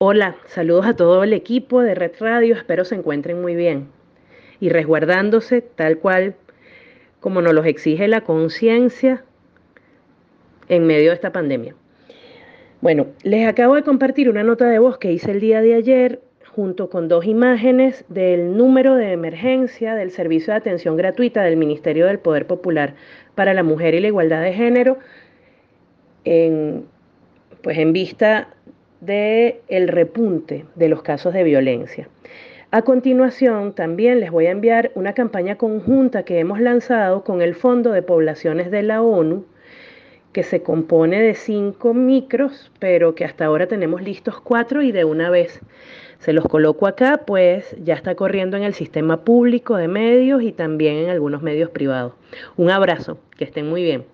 Hola, saludos a todo el equipo de Red Radio, espero se encuentren muy bien y resguardándose tal cual como nos los exige la conciencia en medio de esta pandemia. Bueno, les acabo de compartir una nota de voz que hice el día de ayer junto con dos imágenes del número de emergencia del Servicio de Atención Gratuita del Ministerio del Poder Popular para la Mujer y la Igualdad de Género, en, pues en vista del el repunte de los casos de violencia. A continuación, también les voy a enviar una campaña conjunta que hemos lanzado con el Fondo de Poblaciones de la ONU, que se compone de cinco micros, pero que hasta ahora tenemos listos cuatro y de una vez se los coloco acá, pues ya está corriendo en el sistema público de medios y también en algunos medios privados. Un abrazo, que estén muy bien.